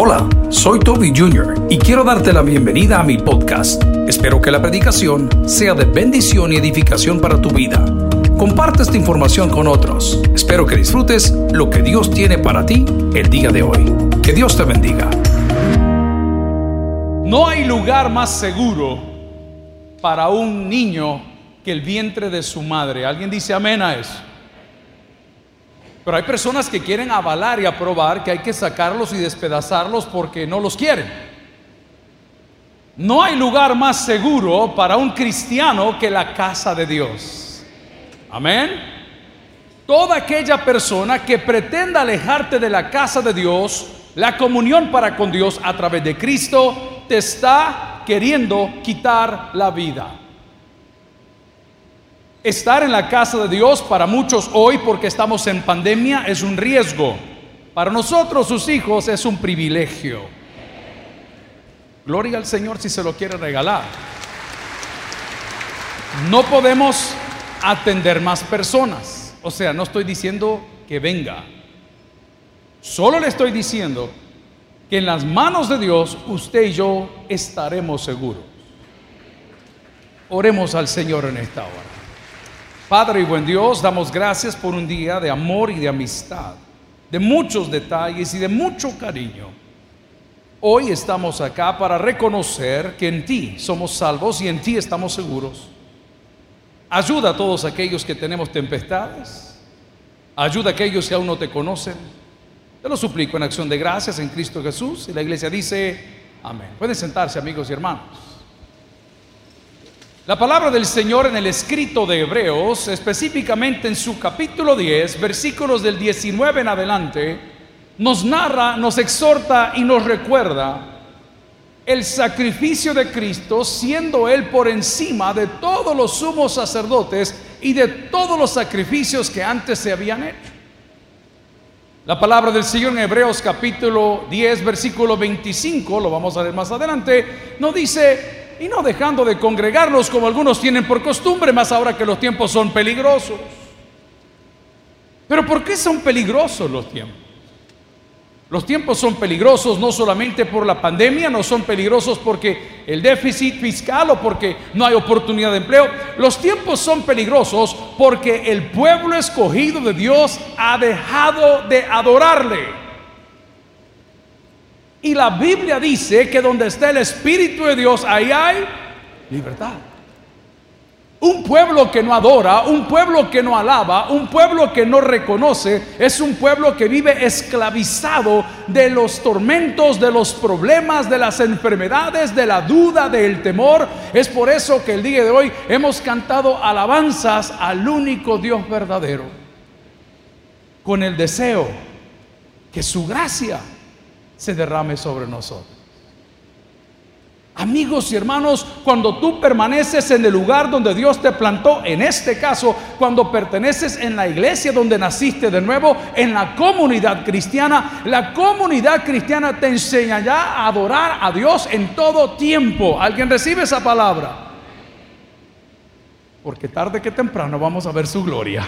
Hola, soy Toby Jr. y quiero darte la bienvenida a mi podcast. Espero que la predicación sea de bendición y edificación para tu vida. Comparte esta información con otros. Espero que disfrutes lo que Dios tiene para ti el día de hoy. Que Dios te bendiga. No hay lugar más seguro para un niño que el vientre de su madre. ¿Alguien dice amén a eso? Pero hay personas que quieren avalar y aprobar que hay que sacarlos y despedazarlos porque no los quieren. No hay lugar más seguro para un cristiano que la casa de Dios. Amén. Toda aquella persona que pretenda alejarte de la casa de Dios, la comunión para con Dios a través de Cristo, te está queriendo quitar la vida. Estar en la casa de Dios para muchos hoy porque estamos en pandemia es un riesgo. Para nosotros, sus hijos, es un privilegio. Gloria al Señor si se lo quiere regalar. No podemos atender más personas. O sea, no estoy diciendo que venga. Solo le estoy diciendo que en las manos de Dios usted y yo estaremos seguros. Oremos al Señor en esta hora. Padre y buen Dios, damos gracias por un día de amor y de amistad, de muchos detalles y de mucho cariño. Hoy estamos acá para reconocer que en ti somos salvos y en ti estamos seguros. Ayuda a todos aquellos que tenemos tempestades. Ayuda a aquellos que aún no te conocen. Te lo suplico en acción de gracias en Cristo Jesús. Y la iglesia dice, amén. Pueden sentarse amigos y hermanos. La palabra del Señor en el escrito de Hebreos, específicamente en su capítulo 10, versículos del 19 en adelante, nos narra, nos exhorta y nos recuerda el sacrificio de Cristo, siendo Él por encima de todos los sumos sacerdotes y de todos los sacrificios que antes se habían hecho. La palabra del Señor en Hebreos capítulo 10, versículo 25, lo vamos a ver más adelante, nos dice, y no dejando de congregarnos como algunos tienen por costumbre, más ahora que los tiempos son peligrosos. Pero ¿por qué son peligrosos los tiempos? Los tiempos son peligrosos no solamente por la pandemia, no son peligrosos porque el déficit fiscal o porque no hay oportunidad de empleo. Los tiempos son peligrosos porque el pueblo escogido de Dios ha dejado de adorarle. Y la Biblia dice que donde está el Espíritu de Dios, ahí hay libertad. Un pueblo que no adora, un pueblo que no alaba, un pueblo que no reconoce, es un pueblo que vive esclavizado de los tormentos, de los problemas, de las enfermedades, de la duda, del temor. Es por eso que el día de hoy hemos cantado alabanzas al único Dios verdadero, con el deseo que su gracia se derrame sobre nosotros. Amigos y hermanos, cuando tú permaneces en el lugar donde Dios te plantó, en este caso, cuando perteneces en la iglesia donde naciste de nuevo, en la comunidad cristiana, la comunidad cristiana te enseñará a adorar a Dios en todo tiempo. ¿Alguien recibe esa palabra? Porque tarde que temprano vamos a ver su gloria.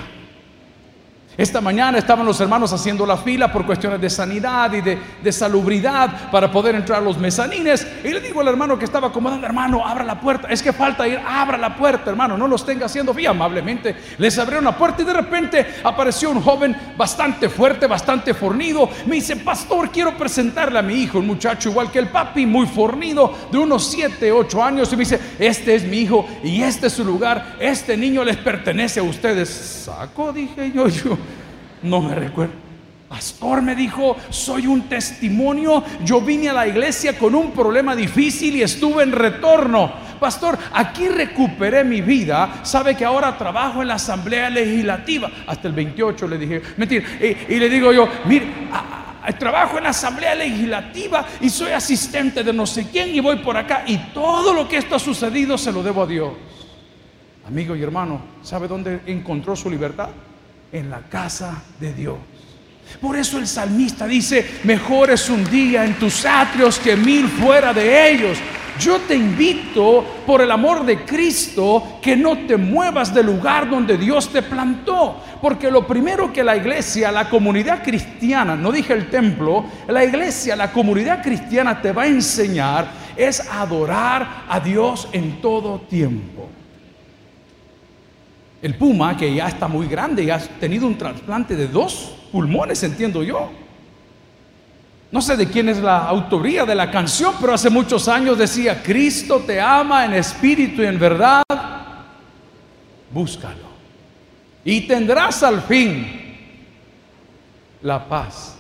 Esta mañana estaban los hermanos haciendo la fila por cuestiones de sanidad y de, salubridad para poder entrar a los mezanines. Y le digo al hermano que estaba acomodando, hermano, abra la puerta. Es que falta ir, abra la puerta, hermano, no los tenga haciendo. Y amablemente les abrieron la puerta y de repente apareció un joven bastante fuerte, bastante fornido. Me dice, pastor, quiero presentarle a mi hijo, un muchacho igual que el papi, muy fornido, de unos 7, 8 años. Y me dice, este es mi hijo y este es su lugar. Este niño les pertenece a ustedes. Saco, dije yo, yo. No me recuerdo. Pastor me dijo, soy un testimonio. Yo vine a la iglesia con un problema difícil y estuve en retorno. Pastor, aquí recuperé mi vida. Sabe que ahora trabajo en la Asamblea Legislativa. Hasta el 28 le dije, mentira. Y, le digo yo, mire, trabajo en la Asamblea Legislativa y soy asistente de no sé quién y voy por acá. Y todo lo que esto ha sucedido se lo debo a Dios. Amigo y hermano, ¿sabe dónde encontró su libertad? En la casa de Dios. Por eso el salmista dice, mejor es un día en tus atrios que mil fuera de ellos. Yo te invito por el amor de Cristo que no te muevas del lugar donde Dios te plantó. Porque lo primero que la iglesia, la comunidad cristiana, no dije el templo, la iglesia, la comunidad cristiana te va a enseñar es adorar a Dios en todo tiempo. El puma, que ya está muy grande, ya ha tenido un trasplante de dos pulmones, entiendo yo. No sé de quién es la autoría de la canción, pero hace muchos años decía, Cristo te ama en espíritu y en verdad, búscalo. Y tendrás al fin la paz.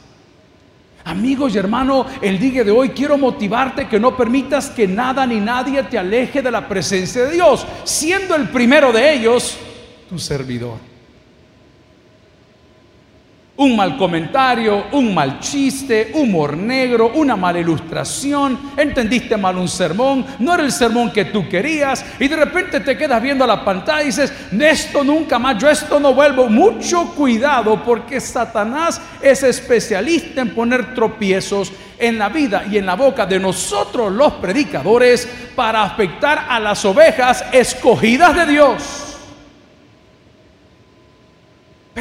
Amigos y hermanos, el día de hoy quiero motivarte que no permitas que nada ni nadie te aleje de la presencia de Dios, siendo el primero de ellos tu servidor un mal comentario, un mal chiste, humor negro, una mala ilustración, entendiste mal un sermón, no era el sermón que tú querías y de repente te quedas viendo a la pantalla y dices, esto nunca más, yo esto no vuelvo. Mucho cuidado porque Satanás es especialista en poner tropiezos en la vida y en la boca de nosotros los predicadores para afectar a las ovejas escogidas de Dios.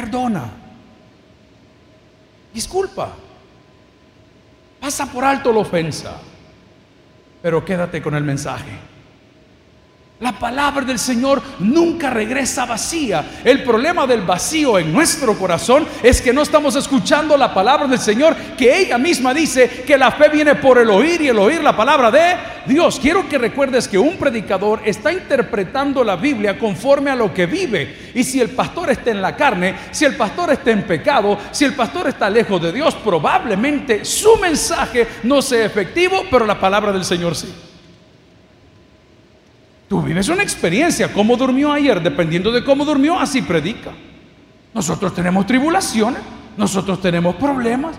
Perdona. Disculpa. Pasa por alto la ofensa, pero quédate con el mensaje. La palabra del Señor nunca regresa vacía. El problema del vacío en nuestro corazón es que no estamos escuchando la palabra del Señor, que ella misma dice que la fe viene por el oír y el oír la palabra de Dios. Quiero que recuerdes que un predicador está interpretando la Biblia conforme a lo que vive. Y si el pastor está en la carne, si el pastor está en pecado, si el pastor está lejos de Dios, probablemente su mensaje no sea efectivo, pero la palabra del Señor sí. Tú vives una experiencia. ¿Cómo durmió ayer? Dependiendo de cómo durmió, así predica. Nosotros tenemos tribulaciones, nosotros tenemos problemas,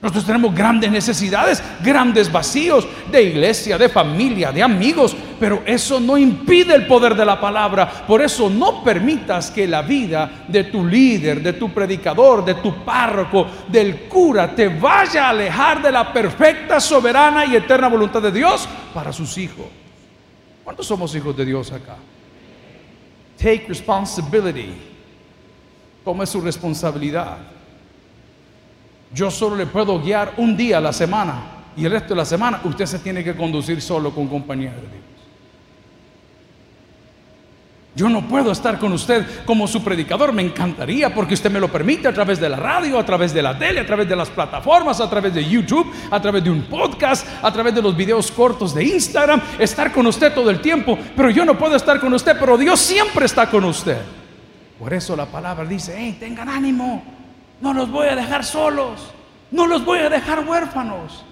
nosotros tenemos grandes necesidades, grandes vacíos de iglesia, de familia, de amigos, pero eso no impide el poder de la palabra. Por eso no permitas que la vida de tu líder, de tu predicador, de tu párroco, del cura, te vaya a alejar de la perfecta, soberana y eterna voluntad de Dios para sus hijos. ¿Cuántos somos hijos de Dios acá? Take responsibility. Tome su responsabilidad. Yo solo le puedo guiar un día a la semana y el resto de la semana usted se tiene que conducir solo con compañía de Dios. Yo no puedo estar con usted como su predicador, me encantaría porque usted me lo permite a través de la radio, a través de la tele, a través de las plataformas, a través de YouTube, a través de un podcast, a través de los videos cortos de Instagram, estar con usted todo el tiempo, pero yo no puedo estar con usted, pero Dios siempre está con usted. Por eso la palabra dice, hey, tengan ánimo, no los voy a dejar solos, no los voy a dejar huérfanos.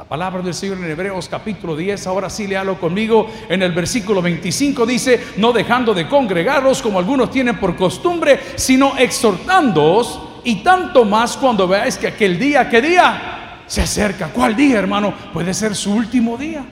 La palabra del Señor en Hebreos capítulo 10, ahora sí léalo conmigo, en el versículo 25 dice, no dejando de congregaros como algunos tienen por costumbre, sino exhortándoos y tanto más cuando veáis que aquel día, ¿qué día? Se acerca. ¿Cuál día, hermano? Puede ser su último día.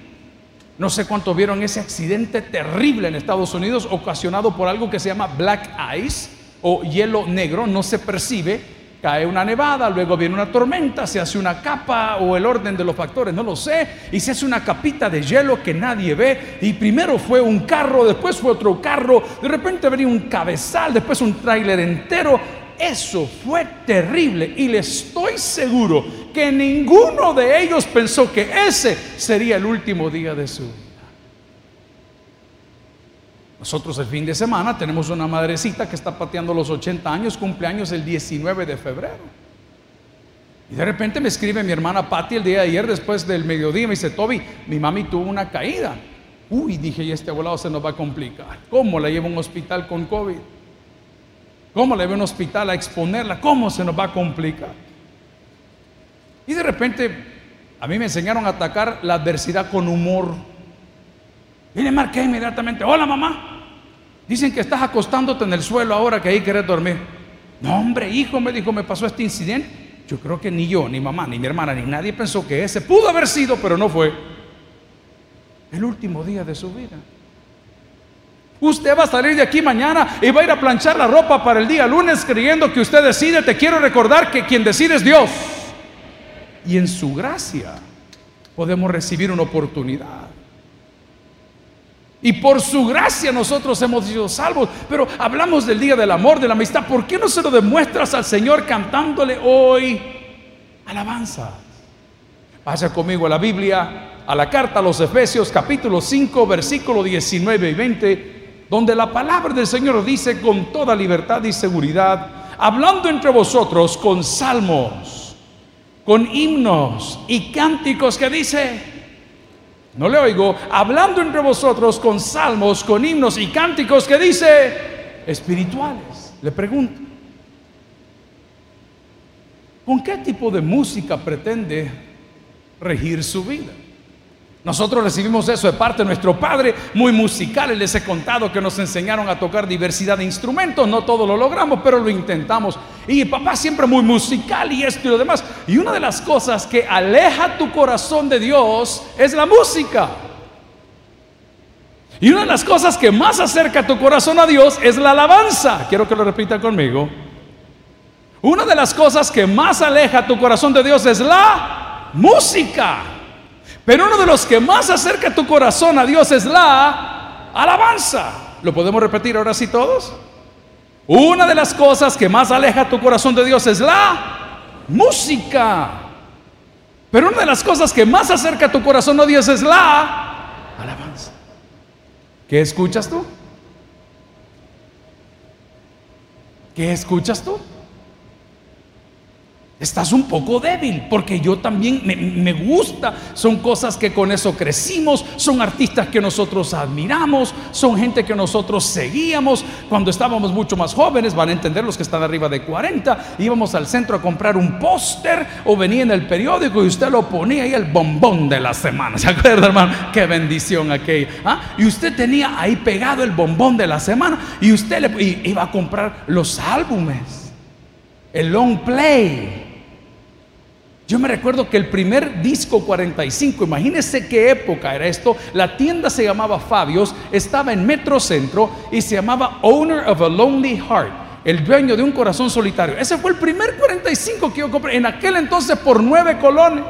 No sé cuánto vieron ese accidente terrible en Estados Unidos ocasionado por algo que se llama black ice o hielo negro, no se percibe, cae una nevada, luego viene una tormenta, se hace una capa o el orden de los factores, no lo sé, y se hace una capita de hielo que nadie ve, y primero fue un carro, después fue otro carro, de repente venía un cabezal, después un tráiler entero, eso fue terrible y le estoy seguro que ninguno de ellos pensó que ese sería el último día de su vida. Nosotros el fin de semana tenemos una madrecita que está pateando los 80 años, cumpleaños el 19 de febrero. Y de repente me escribe mi hermana Patti el día de ayer, después del mediodía, me dice, Toby, mi mami tuvo una caída. Uy, dije, y este volado se nos va a complicar. ¿Cómo la llevo a un hospital con COVID? ¿Cómo la llevo a un hospital a exponerla? ¿Cómo se nos va a complicar? Y de repente a mí me enseñaron a atacar la adversidad con humor. Y le marqué inmediatamente, hola mamá. Dicen que estás acostándote en el suelo ahora que ahí querés dormir. No, hombre, hijo, me dijo, me pasó este incidente. Yo creo que ni yo, ni mamá, ni mi hermana, ni nadie pensó que ese pudo haber sido, pero no fue. El último día de su vida. Usted va a salir de aquí mañana y va a ir a planchar la ropa para el día lunes creyendo que usted decide. Te quiero recordar que quien decide es Dios. Y en su gracia podemos recibir una oportunidad. Y por su gracia nosotros hemos sido salvos. Pero hablamos del día del amor, de la amistad. ¿Por qué no se lo demuestras al Señor cantándole hoy alabanza? Vaya conmigo a la Biblia, a la carta a los Efesios capítulo 5, versículo 19 y 20, donde la palabra del Señor dice con toda libertad y seguridad, hablando entre vosotros con salmos, con himnos y cánticos que dice, no le oigo, hablando entre vosotros con salmos, con himnos y cánticos que dice espirituales. Le pregunto, ¿con qué tipo de música pretende regir su vida? Nosotros recibimos eso de parte de nuestro padre, muy musical. Les he contado que nos enseñaron a tocar diversidad de instrumentos. No todo lo logramos, pero lo intentamos. Y papá siempre muy musical y esto y lo demás. Y una de las cosas que aleja tu corazón de Dios es la música. Y una de las cosas que más acerca tu corazón a Dios es la alabanza. Quiero que lo repita conmigo. Una de las cosas que más aleja tu corazón de Dios es la música. Pero uno de los que más acerca tu corazón a Dios es la alabanza. ¿Lo podemos repetir ahora sí todos? Una de las cosas que más aleja tu corazón de Dios es la música. Pero una de las cosas que más acerca tu corazón a Dios es la alabanza. ¿Qué escuchas tú? ¿Qué escuchas tú? Estás un poco débil, porque yo también me, gusta. Son cosas que con eso crecimos, son artistas que nosotros admiramos, son gente que nosotros seguíamos. Cuando estábamos mucho más jóvenes, van a entender los que están arriba de 40, íbamos al centro a comprar un póster o venía en el periódico y usted lo ponía ahí el bombón de la semana. ¿Se acuerda, hermano? Qué bendición aquella. ¿ah? Y usted tenía ahí pegado el bombón de la semana y usted le, iba a comprar los álbumes, el long play. Yo me recuerdo que el primer disco 45, imagínense qué época era esto, la tienda se llamaba Fabios, estaba en Metrocentro y se llamaba Owner of a Lonely Heart, el dueño de un corazón solitario. Ese fue el primer 45 que yo compré en aquel entonces por nueve colones.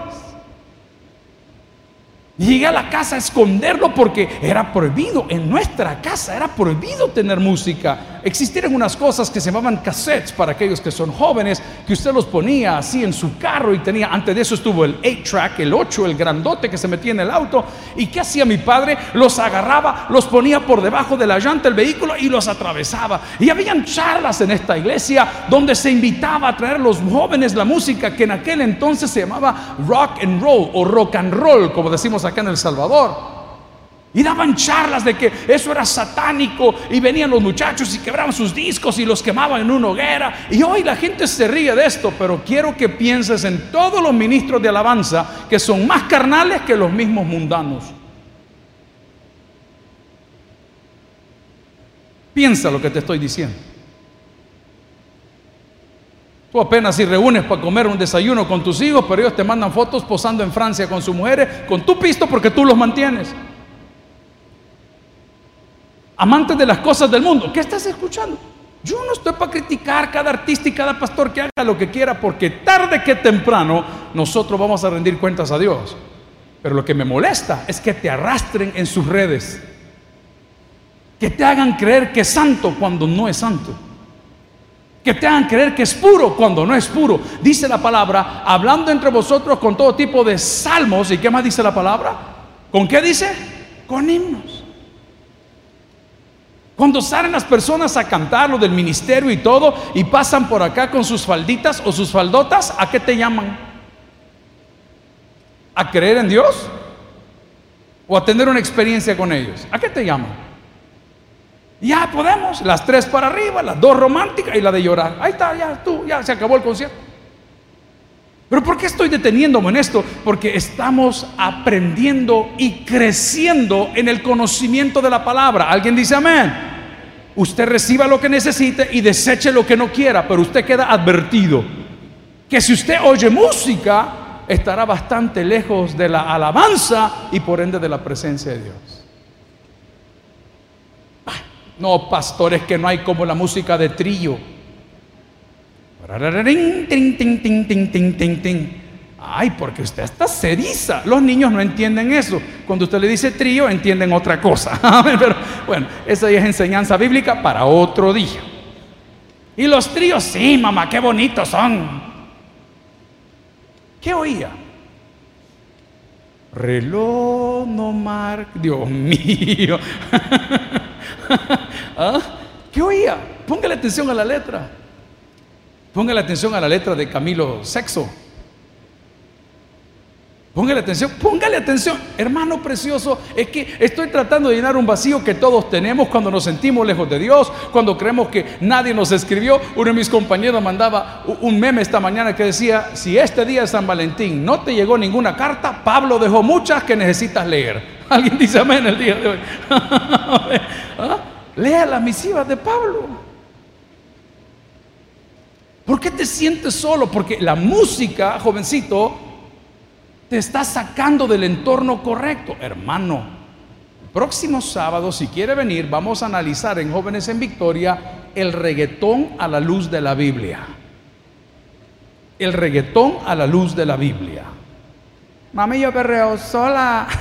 Llegué a la casa a esconderlo porque era prohibido. En nuestra casa era prohibido tener música. Existieron unas cosas que se llamaban cassettes para aquellos que son jóvenes, que usted los ponía así en su carro y tenía, antes de eso estuvo el 8-track, el 8, el grandote que se metía en el auto. ¿Y qué hacía mi padre? Los agarraba, los ponía por debajo de la llanta del vehículo y los atravesaba. Y habían charlas en esta iglesia donde se invitaba a traer los jóvenes la música que en aquel entonces se llamaba rock and roll o rock and roll, como decimos acá en El Salvador. Y daban charlas de que eso era satánico y venían los muchachos y quebraban sus discos y los quemaban en una hoguera. Y hoy la gente se ríe de esto, pero quiero que pienses en todos los ministros de alabanza que son más carnales que los mismos mundanos. Piensa lo que te estoy diciendo. Tú apenas si reúnes para comer un desayuno con tus hijos, pero ellos te mandan fotos posando en Francia con sus mujeres, con tu pisto porque tú los mantienes. Amantes de las cosas del mundo, ¿qué estás escuchando? Yo no estoy para criticar cada artista y cada pastor que haga lo que quiera, porque tarde que temprano nosotros vamos a rendir cuentas a Dios. Pero lo que me molesta es que te arrastren en sus redes, que te hagan creer que es santo cuando no es santo que te hagan creer que es puro cuando no es puro. Dice la palabra, hablando entre vosotros con todo tipo de salmos. ¿Y qué más dice la palabra? ¿Con qué dice? Con himnos. Cuando salen las personas a cantar lo del ministerio y todo y pasan por acá con sus falditas o sus faldotas, ¿a qué te llaman? ¿A creer en Dios? ¿O a tener una experiencia con ellos? ¿A qué te llaman? Ya podemos, las tres para arriba, las dos románticas y la de llorar. Ahí está, ya tú, ya se acabó el concierto. Pero ¿por qué estoy deteniéndome en esto? Porque estamos aprendiendo y creciendo en el conocimiento de la palabra. ¿Alguien dice amén? Usted reciba lo que necesite y deseche lo que no quiera, pero usted queda advertido que si usted oye música, estará bastante lejos de la alabanza y por ende de la presencia de Dios. No, pastores, que no hay como la música de trillo. Ay, porque usted está ceriza. Los niños no entienden eso. Cuando usted le dice trío, entienden otra cosa. Bueno, esa es enseñanza bíblica para otro día. Y los tríos, sí, mamá, qué bonitos son. ¿Qué oía? Reloj no marca. Dios mío. ¿Ah? ¿Qué oía? Póngale atención a la letra. Póngale atención a la letra de Camilo Sexo. Póngale atención, póngale atención, hermano precioso, es que estoy tratando de llenar un vacío que todos tenemos cuando nos sentimos lejos de Dios, cuando creemos que nadie nos escribió. Uno de mis compañeros mandaba un meme esta mañana que decía, si este día de San Valentín no te llegó ninguna carta, Pablo dejó muchas que necesitas leer. Alguien dice amén el día de hoy. ¿Ah? Lea las misivas de Pablo. ¿Por qué te sientes solo? Porque la música, jovencito, te está sacando del entorno correcto. Hermano, próximo sábado, si quiere venir, vamos a analizar en Jóvenes en Victoria el reggaetón a la luz de la Biblia. El reggaetón a la luz de la Biblia. Mami, yo perreo sola.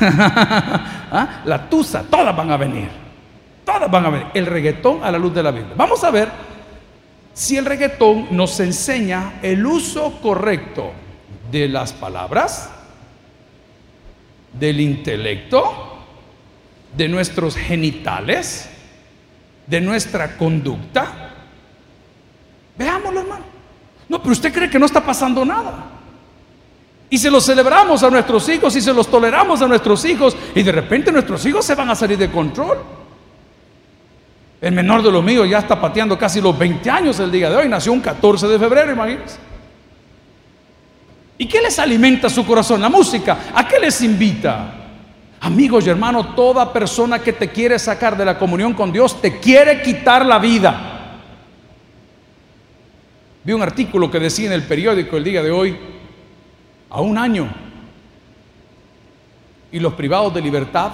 ¿Ah? La tusa, todas van a venir. Todas van a venir. El reggaetón a la luz de la Biblia. Vamos a ver si el reggaetón nos enseña el uso correcto de las palabras, del intelecto, de nuestros genitales, de nuestra conducta. Veámoslo, hermano. No, pero usted cree que no está pasando nada. Y se lo celebramos a nuestros hijos y se los toleramos a nuestros hijos y de repente nuestros hijos se van a salir de control. El menor de los míos ya está pateando casi los 20 años el día de hoy, nació un 14 de febrero, imagínense. ¿Y qué les alimenta su corazón? La música. ¿A qué les invita? Amigos y hermanos, toda persona que te quiere sacar de la comunión con Dios te quiere quitar la vida. Vi un artículo que decía en el periódico el día de hoy, a un año, y los privados de libertad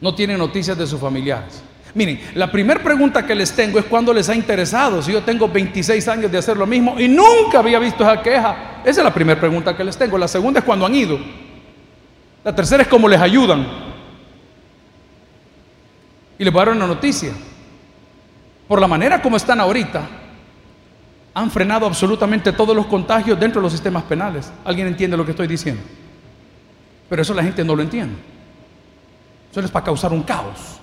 no tienen noticias de sus familiares. Miren, la primera pregunta que les tengo es cuándo les ha interesado. Si yo tengo 26 años de hacer lo mismo y nunca había visto esa queja. Esa es la primera pregunta que les tengo. La segunda es cuándo han ido. La tercera es cómo les ayudan. Y les voy a dar una noticia. Por la manera como están ahorita, han frenado absolutamente todos los contagios dentro de los sistemas penales. ¿Alguien entiende lo que estoy diciendo? Pero eso la gente no lo entiende. Eso es para causar un caos.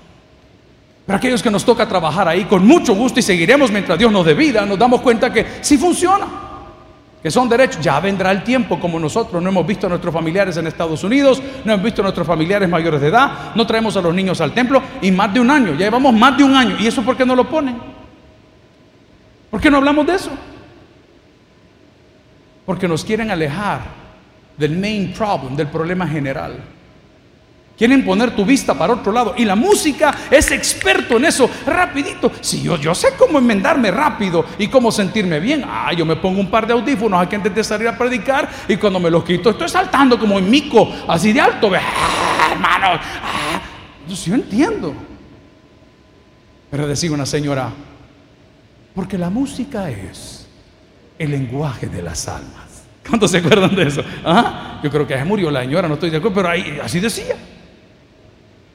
Pero aquellos que nos toca trabajar ahí con mucho gusto y seguiremos mientras Dios nos dé vida, nos damos cuenta que sí funciona, que son derechos. Ya vendrá el tiempo como nosotros no hemos visto a nuestros familiares en Estados Unidos, no hemos visto a nuestros familiares mayores de edad, no traemos a los niños al templo y más de un año, ya llevamos más de un año. ¿Y eso por qué no lo ponen? ¿Por qué no hablamos de eso? Porque nos quieren alejar del main problem, del problema general. Quieren poner tu vista para otro lado. Y la música es experto en eso, rapidito. Si yo, yo sé cómo enmendarme rápido y cómo sentirme bien. Ah, yo me pongo un par de audífonos aquí antes de salir a predicar y cuando me los quito estoy saltando como en mico, así de alto. Ah, hermano, ah. yo entiendo. Pero decía una señora, porque la música es el lenguaje de las almas. ¿Cuántos se acuerdan de eso? ¿Ah? Yo creo que ya murió la señora, no estoy de acuerdo, pero ahí, así decía.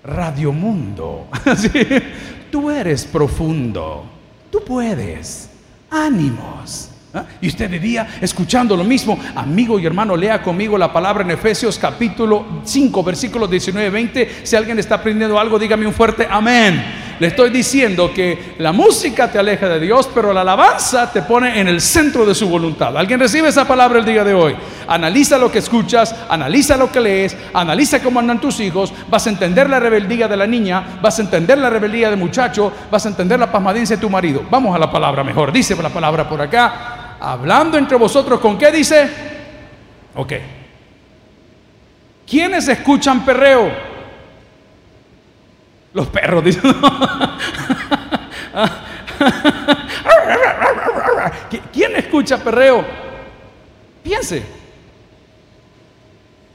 Radio Mundo. Tú eres profundo. Tú puedes. Ánimos. ¿Ah? Y usted vivía escuchando lo mismo. Amigo y hermano, lea conmigo la palabra en Efesios capítulo 5, versículos 19 20. Si alguien está aprendiendo algo, dígame un fuerte amén. Le estoy diciendo que la música te aleja de Dios, pero la alabanza te pone en el centro de su voluntad. ¿Alguien recibe esa palabra el día de hoy? Analiza lo que escuchas, analiza lo que lees, analiza cómo andan tus hijos, vas a entender la rebeldía de la niña, vas a entender la rebeldía del muchacho, vas a entender la pasmadencia de tu marido. Vamos a la palabra mejor. Dice la palabra por acá, hablando entre vosotros con qué dice? Ok. ¿Quiénes escuchan perreo? Los perros, dicen. ¿Quién escucha perreo? Piense.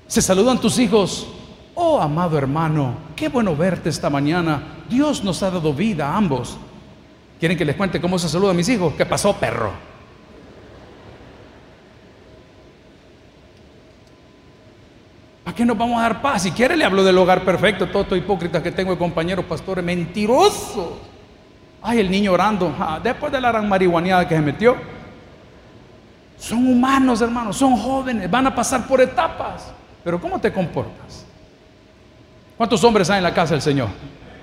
Se saludan tus hijos. Oh, amado hermano, qué bueno verte esta mañana. Dios nos ha dado vida a ambos. ¿Quieren que les cuente cómo se saludan mis hijos? ¿Qué pasó, perro? ¿Para qué nos vamos a dar paz? Si quiere le hablo del hogar perfecto, todo estos hipócritas que tengo de compañeros pastores, mentirosos. Ay, el niño orando, después de la gran marihuaneada que se metió. Son humanos, hermanos, son jóvenes, van a pasar por etapas. Pero ¿cómo te comportas? ¿Cuántos hombres hay en la casa del Señor?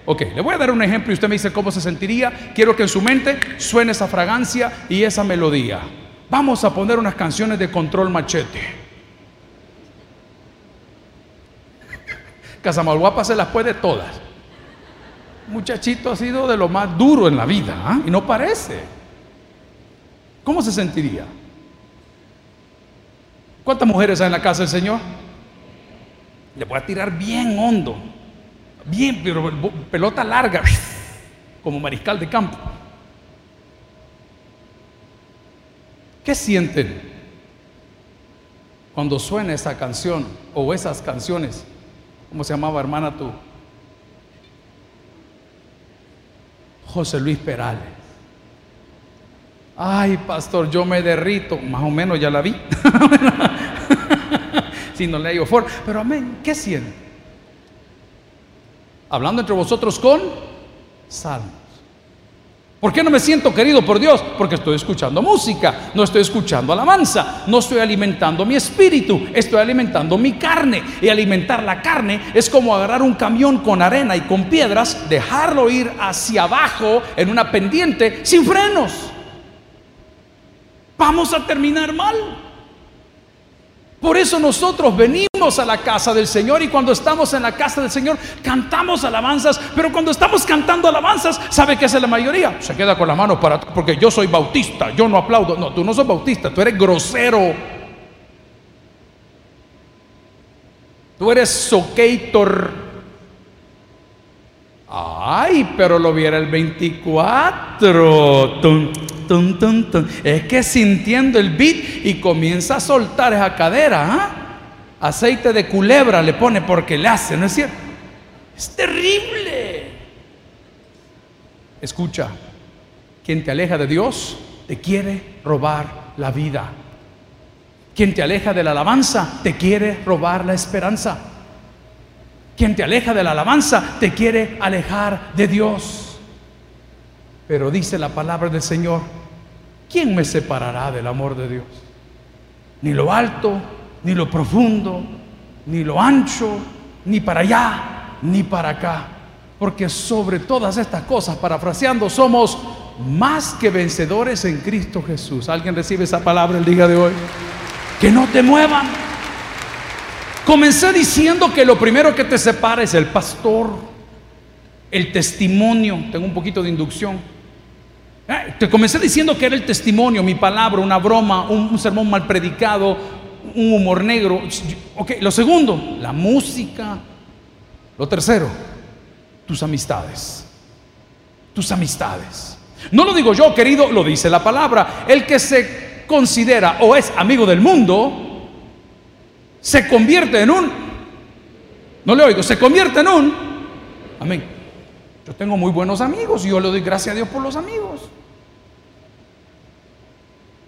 Ok, le voy a dar un ejemplo y usted me dice cómo se sentiría. Quiero que en su mente suene esa fragancia y esa melodía. Vamos a poner unas canciones de control machete. Casamalguapa se las puede todas. Muchachito ha sido de lo más duro en la vida ¿ah? y no parece. ¿Cómo se sentiría? ¿Cuántas mujeres hay en la casa del Señor? Le voy a tirar bien hondo. Bien, pero pelota larga, como mariscal de campo. ¿Qué sienten cuando suena esa canción o esas canciones? ¿Cómo se llamaba, hermana tú? José Luis Perales. Ay, pastor, yo me derrito. Más o menos ya la vi. si no le digo for. Pero amén, ¿qué siente? hablando entre vosotros con salmos. ¿Por qué no me siento querido por Dios? Porque estoy escuchando música, no estoy escuchando alabanza, no estoy alimentando mi espíritu, estoy alimentando mi carne. Y alimentar la carne es como agarrar un camión con arena y con piedras, dejarlo ir hacia abajo en una pendiente sin frenos. Vamos a terminar mal. Por eso nosotros venimos a la casa del Señor y cuando estamos en la casa del Señor cantamos alabanzas, pero cuando estamos cantando alabanzas, ¿sabe qué es la mayoría? Se queda con la mano para porque yo soy bautista, yo no aplaudo. No, tú no sos bautista, tú eres grosero. Tú eres socator. Ay, pero lo viera el 24. Es que sintiendo el beat y comienza a soltar esa cadera. ¿ah? Aceite de culebra le pone porque le hace, ¿no es cierto? Es terrible. Escucha, quien te aleja de Dios te quiere robar la vida. Quien te aleja de la alabanza te quiere robar la esperanza. Quien te aleja de la alabanza te quiere alejar de Dios. Pero dice la palabra del Señor, ¿quién me separará del amor de Dios? Ni lo alto, ni lo profundo, ni lo ancho, ni para allá, ni para acá. Porque sobre todas estas cosas, parafraseando, somos más que vencedores en Cristo Jesús. ¿Alguien recibe esa palabra el día de hoy? Que no te muevan. Comencé diciendo que lo primero que te separa es el pastor, el testimonio. Tengo un poquito de inducción. Te comencé diciendo que era el testimonio, mi palabra, una broma, un, sermón mal predicado, un humor negro. Ok, lo segundo, la música. Lo tercero, tus amistades. Tus amistades. No lo digo yo, querido, lo dice la palabra. El que se considera o es amigo del mundo, se convierte en un... No le oigo, se convierte en un... Amén. Yo tengo muy buenos amigos y yo le doy gracias a Dios por los amigos.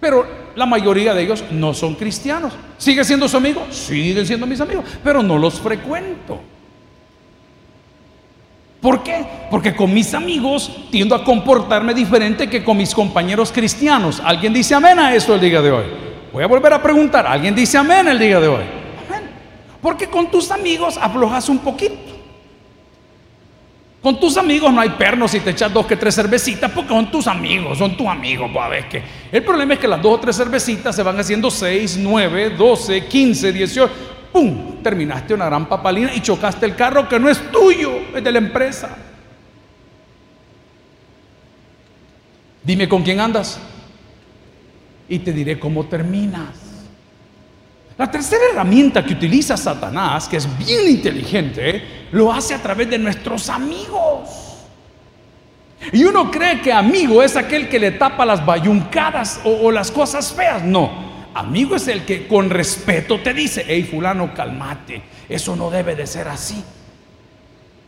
Pero la mayoría de ellos no son cristianos. ¿Sigue siendo su amigo? Siguen siendo mis amigos, pero no los frecuento. ¿Por qué? Porque con mis amigos tiendo a comportarme diferente que con mis compañeros cristianos. ¿Alguien dice amén a eso el día de hoy? Voy a volver a preguntar. ¿Alguien dice amén el día de hoy? Amén. Porque con tus amigos aflojas un poquito. Con tus amigos no hay pernos si te echas dos que tres cervecitas, porque son tus amigos, son tus amigos. Pues, a ver, que el problema es que las dos o tres cervecitas se van haciendo seis, nueve, doce, quince, dieciocho. ¡Pum! Terminaste una gran papalina y chocaste el carro que no es tuyo, es de la empresa. Dime con quién andas y te diré cómo terminas. La tercera herramienta que utiliza Satanás, que es bien inteligente, lo hace a través de nuestros amigos. Y uno cree que amigo es aquel que le tapa las bayuncadas o, las cosas feas. No, amigo es el que con respeto te dice, hey fulano, cálmate, eso no debe de ser así.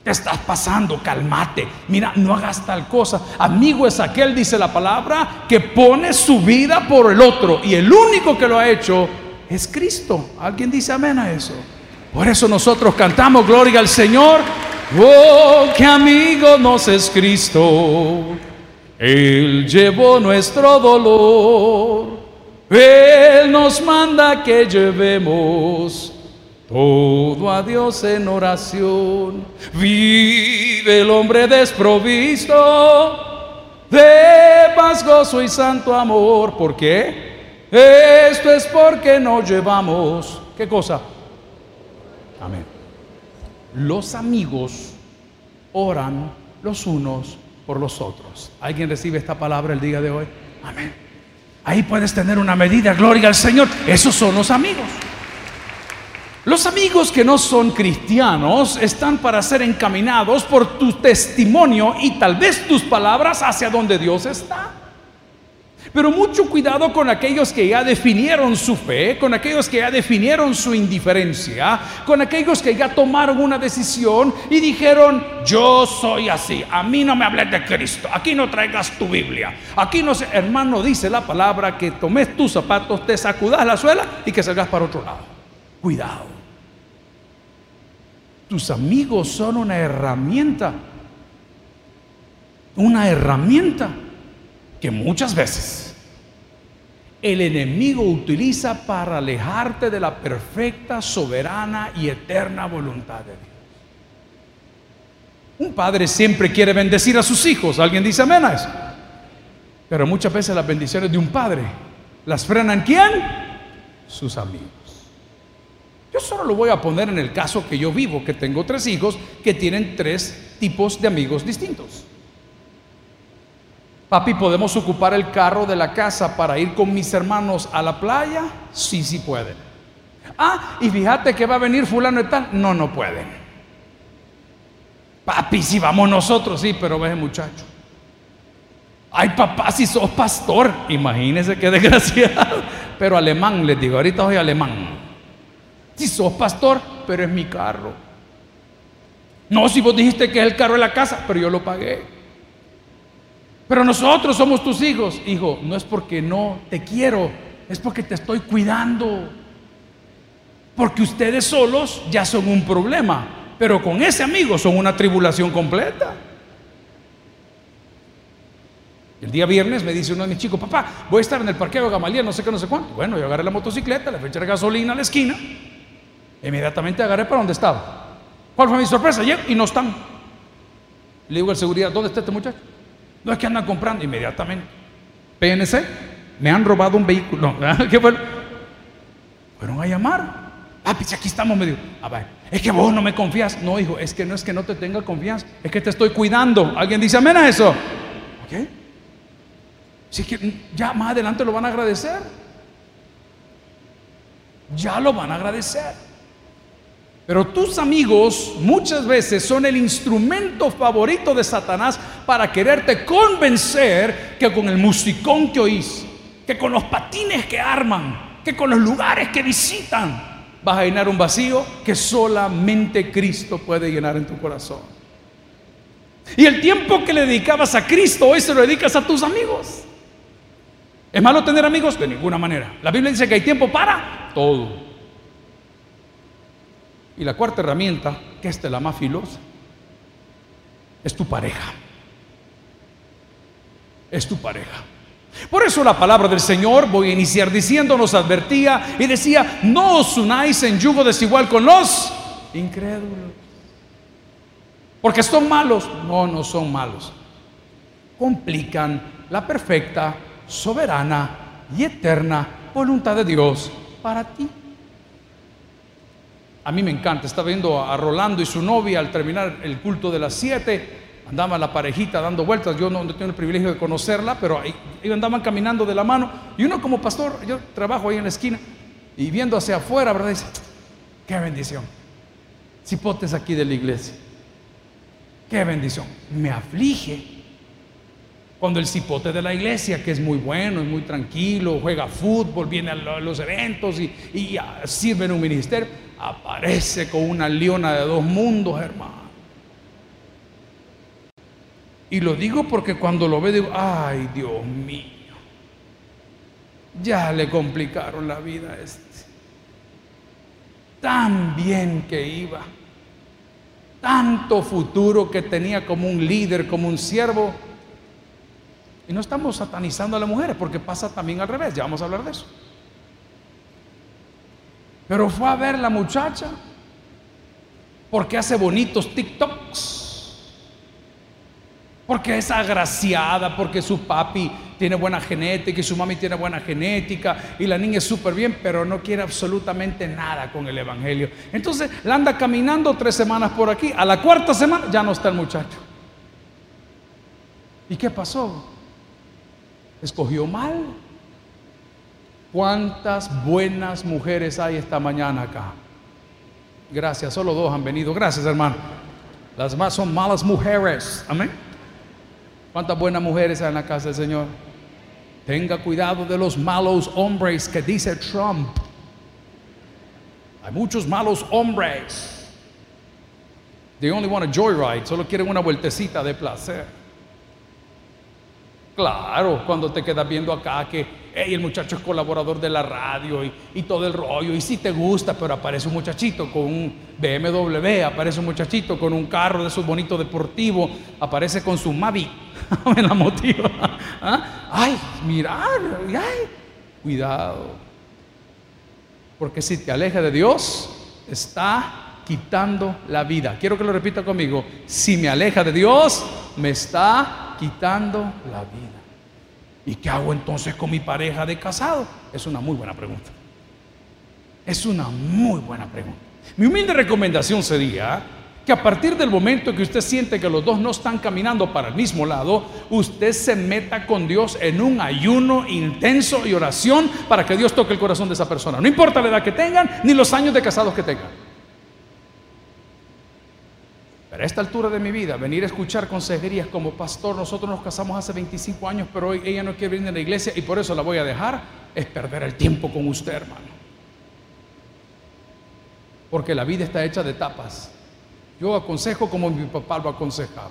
Te estás pasando, cálmate. Mira, no hagas tal cosa. Amigo es aquel, dice la palabra, que pone su vida por el otro. Y el único que lo ha hecho es Cristo. ¿Alguien dice amén a eso? Por eso nosotros cantamos gloria al Señor. Oh, qué amigo nos es Cristo. Él llevó nuestro dolor. Él nos manda que llevemos todo a Dios en oración. Vive el hombre desprovisto de paz, gozo y santo amor. ¿Por qué? Esto es porque no llevamos. ¿Qué cosa? Amén. Los amigos oran los unos por los otros. ¿Alguien recibe esta palabra el día de hoy? Amén. Ahí puedes tener una medida, gloria al Señor. Esos son los amigos. Los amigos que no son cristianos están para ser encaminados por tu testimonio y tal vez tus palabras hacia donde Dios está. Pero mucho cuidado con aquellos que ya definieron su fe, con aquellos que ya definieron su indiferencia, con aquellos que ya tomaron una decisión y dijeron, yo soy así, a mí no me hables de Cristo, aquí no traigas tu Biblia, aquí no sé, hermano dice la palabra que tomes tus zapatos, te sacudas la suela y que salgas para otro lado. Cuidado. Tus amigos son una herramienta. Una herramienta que muchas veces el enemigo utiliza para alejarte de la perfecta, soberana y eterna voluntad de Dios. Un padre siempre quiere bendecir a sus hijos. ¿Alguien dice amén a eso? Pero muchas veces las bendiciones de un padre las frenan quién? Sus amigos. Yo solo lo voy a poner en el caso que yo vivo, que tengo tres hijos que tienen tres tipos de amigos distintos. Papi, ¿podemos ocupar el carro de la casa para ir con mis hermanos a la playa? Sí, sí pueden. Ah, y fíjate que va a venir fulano y tal. No, no pueden. Papi, si vamos nosotros, sí, pero ve muchacho. Ay, papá, si sos pastor, imagínese qué desgraciado. Pero alemán, les digo, ahorita soy alemán. Si sos pastor, pero es mi carro. No, si vos dijiste que es el carro de la casa, pero yo lo pagué. Pero nosotros somos tus hijos. Hijo, no es porque no te quiero, es porque te estoy cuidando. Porque ustedes solos ya son un problema, pero con ese amigo son una tribulación completa. El día viernes me dice uno de mis chicos, papá, voy a estar en el parqueo de Gamaliel, no sé qué, no sé cuánto. Bueno, yo agarré la motocicleta, le eché gasolina a la esquina Inmediatamente agarré para donde estaba. ¿Cuál fue mi sorpresa? Llego y no están. Le digo al seguridad, ¿dónde está este muchacho? No es que andan comprando inmediatamente. PNC, me han robado un vehículo. ¿Qué fue? Fueron a llamar. Ah, pues aquí estamos, medio. Ah, ver, es que vos no me confías. No, hijo, es que no es que no te tenga confianza, es que te estoy cuidando. ¿Alguien dice amén a eso? ¿Ok? Si es que ya más adelante lo van a agradecer. Ya lo van a agradecer. Pero tus amigos muchas veces son el instrumento favorito de Satanás para quererte convencer que con el musicón que oís, que con los patines que arman, que con los lugares que visitan, vas a llenar un vacío que solamente Cristo puede llenar en tu corazón. Y el tiempo que le dedicabas a Cristo, hoy se lo dedicas a tus amigos. ¿Es malo tener amigos? De ninguna manera. La Biblia dice que hay tiempo para todo. Y la cuarta herramienta, que es la más filosa, es tu pareja. Es tu pareja. Por eso la palabra del Señor, voy a iniciar diciendo, nos advertía y decía, no os unáis en yugo desigual con los incrédulos. Porque son malos. No, no son malos. Complican la perfecta, soberana y eterna voluntad de Dios para ti. A mí me encanta. Estaba viendo a Rolando y su novia al terminar el culto de las 7. Andaba la parejita dando vueltas. Yo no, tengo el privilegio de conocerla, pero ahí, andaban caminando de la mano. Y uno como pastor, yo trabajo ahí en la esquina y viendo hacia afuera, ¿verdad? Dice, qué bendición. Cipotes aquí de la iglesia. Qué bendición. Me aflige cuando el cipote de la iglesia, que es muy bueno, es muy tranquilo, juega fútbol, viene a los eventos y, y sirve en un ministerio aparece con una leona de dos mundos, hermano. Y lo digo porque cuando lo ve digo, ay Dios mío, ya le complicaron la vida a este. tan bien que iba, tanto futuro que tenía como un líder, como un siervo. Y no estamos satanizando a las mujeres porque pasa también al revés, ya vamos a hablar de eso. Pero fue a ver la muchacha porque hace bonitos TikToks porque es agraciada, porque su papi tiene buena genética y su mami tiene buena genética y la niña es súper bien, pero no quiere absolutamente nada con el Evangelio. Entonces la anda caminando tres semanas por aquí, a la cuarta semana ya no está el muchacho. ¿Y qué pasó? Escogió mal. ¿Cuántas buenas mujeres hay esta mañana acá? Gracias, solo dos han venido. Gracias, hermano. Las más son malas mujeres. Amén. ¿Cuántas buenas mujeres hay en la casa del Señor? Tenga cuidado de los malos hombres que dice Trump. Hay muchos malos hombres. They only want a joyride, solo quieren una vueltecita de placer. Claro, cuando te quedas viendo acá que el muchacho es colaborador de la radio y, todo el rollo, y si te gusta, pero aparece un muchachito con un BMW, aparece un muchachito con un carro de esos bonitos deportivos, aparece con su Mavic, me la motiva. ¿Ah? Ay, mirar, ay, cuidado. Porque si te aleja de Dios, está quitando la vida. Quiero que lo repita conmigo. Si me aleja de Dios, me está quitando la vida. ¿Y qué hago entonces con mi pareja de casado? Es una muy buena pregunta. Es una muy buena pregunta. Mi humilde recomendación sería que a partir del momento que usted siente que los dos no están caminando para el mismo lado, usted se meta con Dios en un ayuno intenso y oración para que Dios toque el corazón de esa persona. No importa la edad que tengan ni los años de casados que tengan. A esta altura de mi vida, venir a escuchar consejerías como pastor, nosotros nos casamos hace 25 años, pero hoy ella no quiere venir a la iglesia y por eso la voy a dejar, es perder el tiempo con usted, hermano. Porque la vida está hecha de etapas. Yo aconsejo como mi papá lo aconsejaba.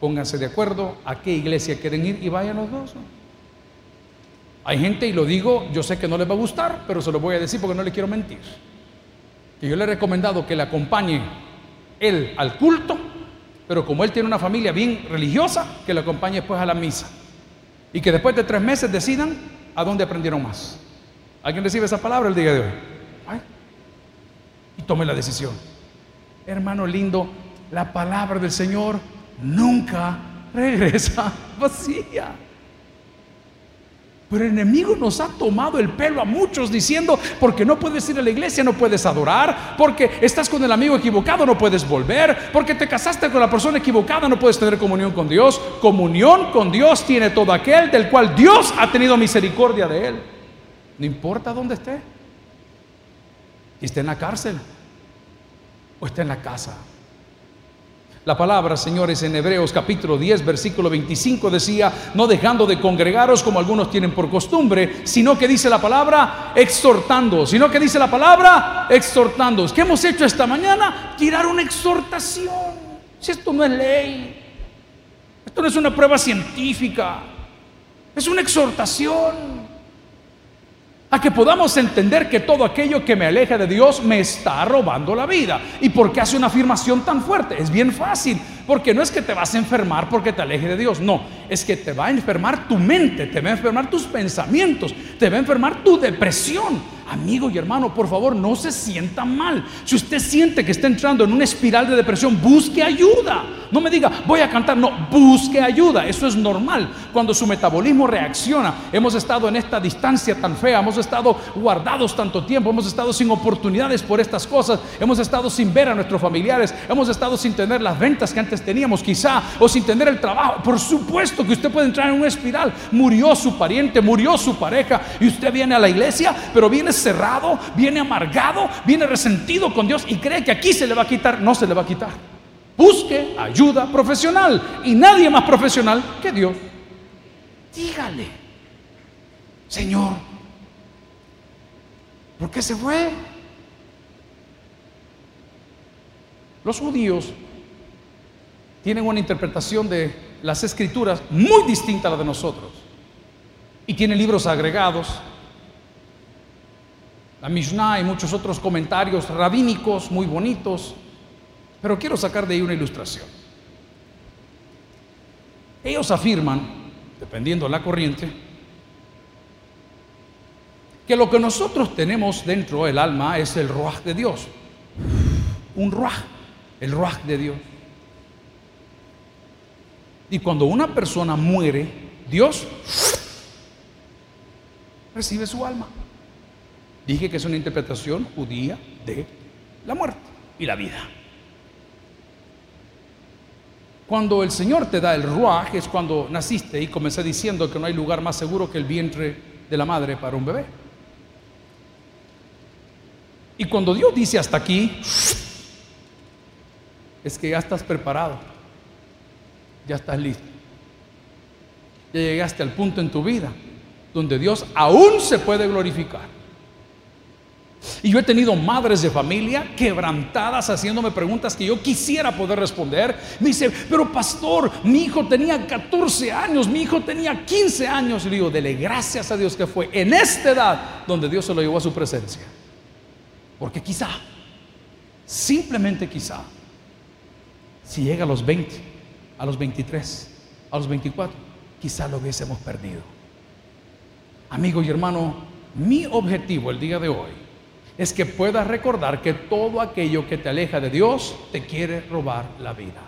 Pónganse de acuerdo a qué iglesia quieren ir y vayan los dos. Hay gente, y lo digo, yo sé que no les va a gustar, pero se lo voy a decir porque no le quiero mentir. Que yo le he recomendado que le acompañe él al culto, pero como él tiene una familia bien religiosa, que le acompañe después a la misa. Y que después de tres meses decidan a dónde aprendieron más. ¿Alguien recibe esa palabra el día de hoy? Y tome la decisión. Hermano lindo, la palabra del Señor nunca regresa vacía. Pero el enemigo nos ha tomado el pelo a muchos diciendo, porque no puedes ir a la iglesia, no puedes adorar, porque estás con el amigo equivocado, no puedes volver, porque te casaste con la persona equivocada, no puedes tener comunión con Dios. Comunión con Dios tiene todo aquel del cual Dios ha tenido misericordia de él. No importa dónde esté. Y esté en la cárcel o esté en la casa. La palabra, señores, en Hebreos capítulo 10, versículo 25 decía, no dejando de congregaros como algunos tienen por costumbre, sino que dice la palabra exhortando, sino que dice la palabra exhortando. ¿Qué hemos hecho esta mañana? Tirar una exhortación. Si esto no es ley, esto no es una prueba científica, es una exhortación a que podamos entender que todo aquello que me aleja de Dios me está robando la vida. ¿Y por qué hace una afirmación tan fuerte? Es bien fácil, porque no es que te vas a enfermar porque te aleje de Dios, no, es que te va a enfermar tu mente, te va a enfermar tus pensamientos, te va a enfermar tu depresión. Amigo y hermano, por favor, no se sienta mal. Si usted siente que está entrando en una espiral de depresión, busque ayuda. No me diga, voy a cantar, no, busque ayuda. Eso es normal. Cuando su metabolismo reacciona, hemos estado en esta distancia tan fea, hemos estado guardados tanto tiempo, hemos estado sin oportunidades por estas cosas, hemos estado sin ver a nuestros familiares, hemos estado sin tener las ventas que antes teníamos, quizá, o sin tener el trabajo. Por supuesto que usted puede entrar en una espiral. Murió su pariente, murió su pareja, y usted viene a la iglesia, pero viene cerrado, viene amargado, viene resentido con Dios y cree que aquí se le va a quitar. No se le va a quitar. Busque ayuda profesional y nadie más profesional que Dios. Dígale, Señor, ¿por qué se fue? Los judíos tienen una interpretación de las escrituras muy distinta a la de nosotros. Y tienen libros agregados la Mishnah y muchos otros comentarios rabínicos muy bonitos, pero quiero sacar de ahí una ilustración. Ellos afirman, dependiendo de la corriente, que lo que nosotros tenemos dentro del alma es el ruaj de Dios. Un ruaj, el ruaj de Dios. Y cuando una persona muere, Dios recibe su alma. Dije que es una interpretación judía de la muerte y la vida. Cuando el Señor te da el ruaj es cuando naciste y comencé diciendo que no hay lugar más seguro que el vientre de la madre para un bebé. Y cuando Dios dice hasta aquí, es que ya estás preparado, ya estás listo. Ya llegaste al punto en tu vida donde Dios aún se puede glorificar. Y yo he tenido madres de familia quebrantadas haciéndome preguntas que yo quisiera poder responder. Me dice, pero pastor, mi hijo tenía 14 años, mi hijo tenía 15 años. Le digo, dele gracias a Dios que fue en esta edad donde Dios se lo llevó a su presencia. Porque quizá, simplemente quizá, si llega a los 20, a los 23, a los 24, quizá lo hubiésemos perdido. Amigo y hermano, mi objetivo el día de hoy es que puedas recordar que todo aquello que te aleja de Dios te quiere robar la vida.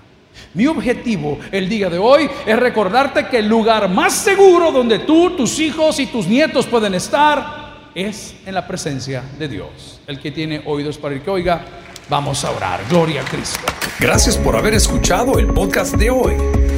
Mi objetivo el día de hoy es recordarte que el lugar más seguro donde tú, tus hijos y tus nietos pueden estar es en la presencia de Dios. El que tiene oídos para el que oiga, vamos a orar. Gloria a Cristo. Gracias por haber escuchado el podcast de hoy.